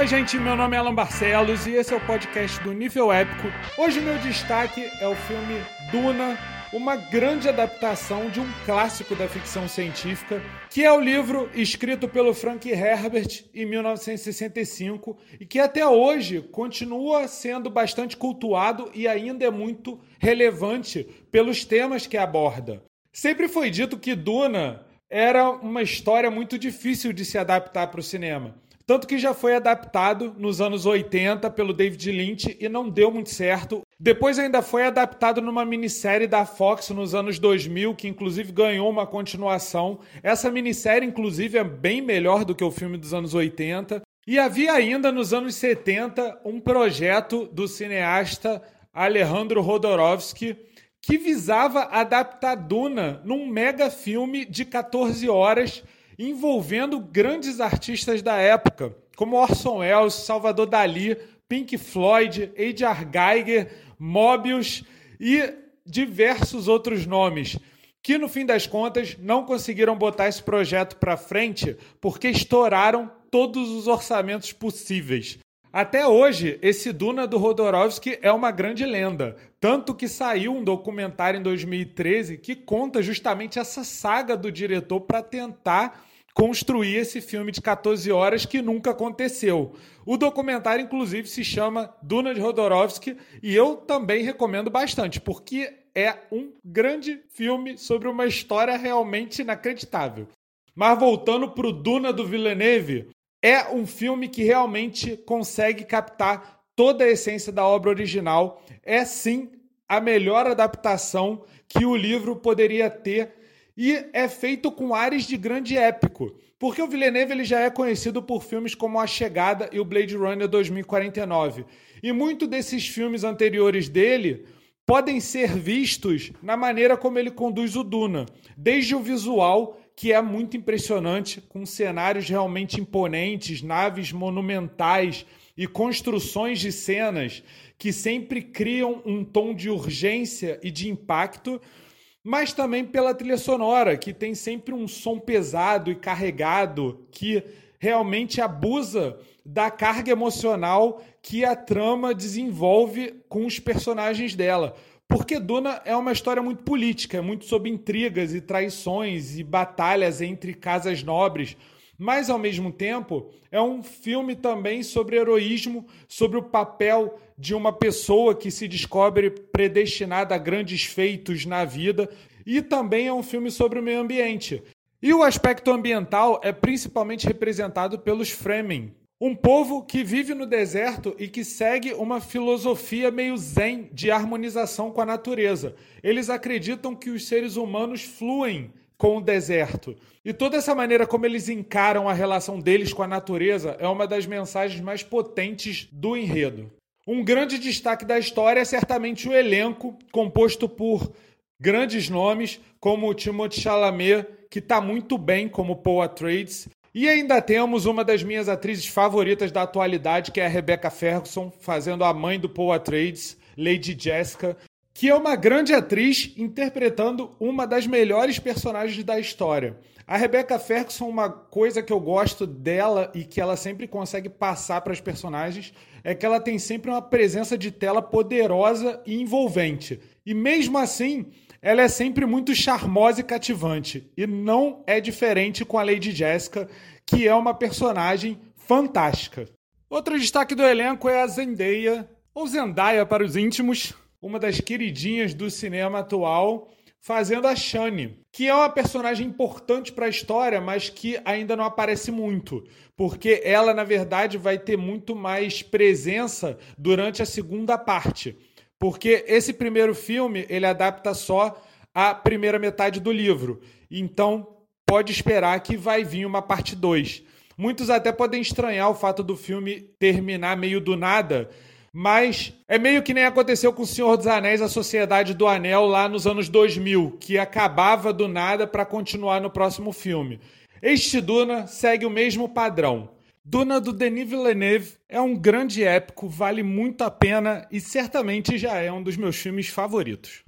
Oi, gente, meu nome é Alan Barcelos e esse é o podcast do Nível Épico. Hoje, meu destaque é o filme Duna, uma grande adaptação de um clássico da ficção científica, que é o livro escrito pelo Frank Herbert em 1965 e que até hoje continua sendo bastante cultuado e ainda é muito relevante pelos temas que aborda. Sempre foi dito que Duna era uma história muito difícil de se adaptar para o cinema. Tanto que já foi adaptado nos anos 80 pelo David Lynch e não deu muito certo. Depois ainda foi adaptado numa minissérie da Fox nos anos 2000, que inclusive ganhou uma continuação. Essa minissérie, inclusive, é bem melhor do que o filme dos anos 80. E havia ainda nos anos 70 um projeto do cineasta Alejandro Rodorovsky que visava adaptar Duna num mega filme de 14 horas envolvendo grandes artistas da época, como Orson Welles, Salvador Dali, Pink Floyd, Edgar Geiger, Mobius e diversos outros nomes, que no fim das contas não conseguiram botar esse projeto para frente porque estouraram todos os orçamentos possíveis. Até hoje, esse Duna do Rodorovsky é uma grande lenda. Tanto que saiu um documentário em 2013 que conta justamente essa saga do diretor para tentar construir esse filme de 14 horas que nunca aconteceu. O documentário, inclusive, se chama Duna de Rodorovsky e eu também recomendo bastante, porque é um grande filme sobre uma história realmente inacreditável. Mas voltando para o Duna do Villeneuve, é um filme que realmente consegue captar toda a essência da obra original. É sim a melhor adaptação que o livro poderia ter e é feito com ares de grande épico. Porque o Villeneuve ele já é conhecido por filmes como A Chegada e o Blade Runner 2049. E muito desses filmes anteriores dele podem ser vistos na maneira como ele conduz o Duna, desde o visual, que é muito impressionante, com cenários realmente imponentes, naves monumentais e construções de cenas que sempre criam um tom de urgência e de impacto mas também pela trilha sonora, que tem sempre um som pesado e carregado que realmente abusa da carga emocional que a trama desenvolve com os personagens dela. Porque Duna é uma história muito política, é muito sobre intrigas e traições e batalhas entre casas nobres mas ao mesmo tempo é um filme também sobre heroísmo, sobre o papel de uma pessoa que se descobre predestinada a grandes feitos na vida, e também é um filme sobre o meio ambiente. E o aspecto ambiental é principalmente representado pelos Fremen, um povo que vive no deserto e que segue uma filosofia meio zen de harmonização com a natureza. Eles acreditam que os seres humanos fluem com o deserto. E toda essa maneira como eles encaram a relação deles com a natureza é uma das mensagens mais potentes do enredo. Um grande destaque da história é certamente o elenco, composto por grandes nomes como o Timothée Chalamet, que está muito bem como Paul Atreides, e ainda temos uma das minhas atrizes favoritas da atualidade, que é a Rebecca Ferguson, fazendo a mãe do Paul Atreides, Lady Jessica, que é uma grande atriz interpretando uma das melhores personagens da história. A Rebecca Ferguson, uma coisa que eu gosto dela e que ela sempre consegue passar para as personagens é que ela tem sempre uma presença de tela poderosa e envolvente. E mesmo assim, ela é sempre muito charmosa e cativante. E não é diferente com a Lady Jessica, que é uma personagem fantástica. Outro destaque do elenco é a Zendaya, ou Zendaya para os íntimos, uma das queridinhas do cinema atual, fazendo a Shani, que é uma personagem importante para a história, mas que ainda não aparece muito, porque ela, na verdade, vai ter muito mais presença durante a segunda parte. Porque esse primeiro filme, ele adapta só a primeira metade do livro. Então, pode esperar que vai vir uma parte 2. Muitos até podem estranhar o fato do filme terminar meio do nada, mas é meio que nem aconteceu com o Senhor dos Anéis, a Sociedade do Anel, lá nos anos 2000, que acabava do nada para continuar no próximo filme. Este Duna segue o mesmo padrão. Duna do Denis Villeneuve é um grande épico, vale muito a pena e certamente já é um dos meus filmes favoritos.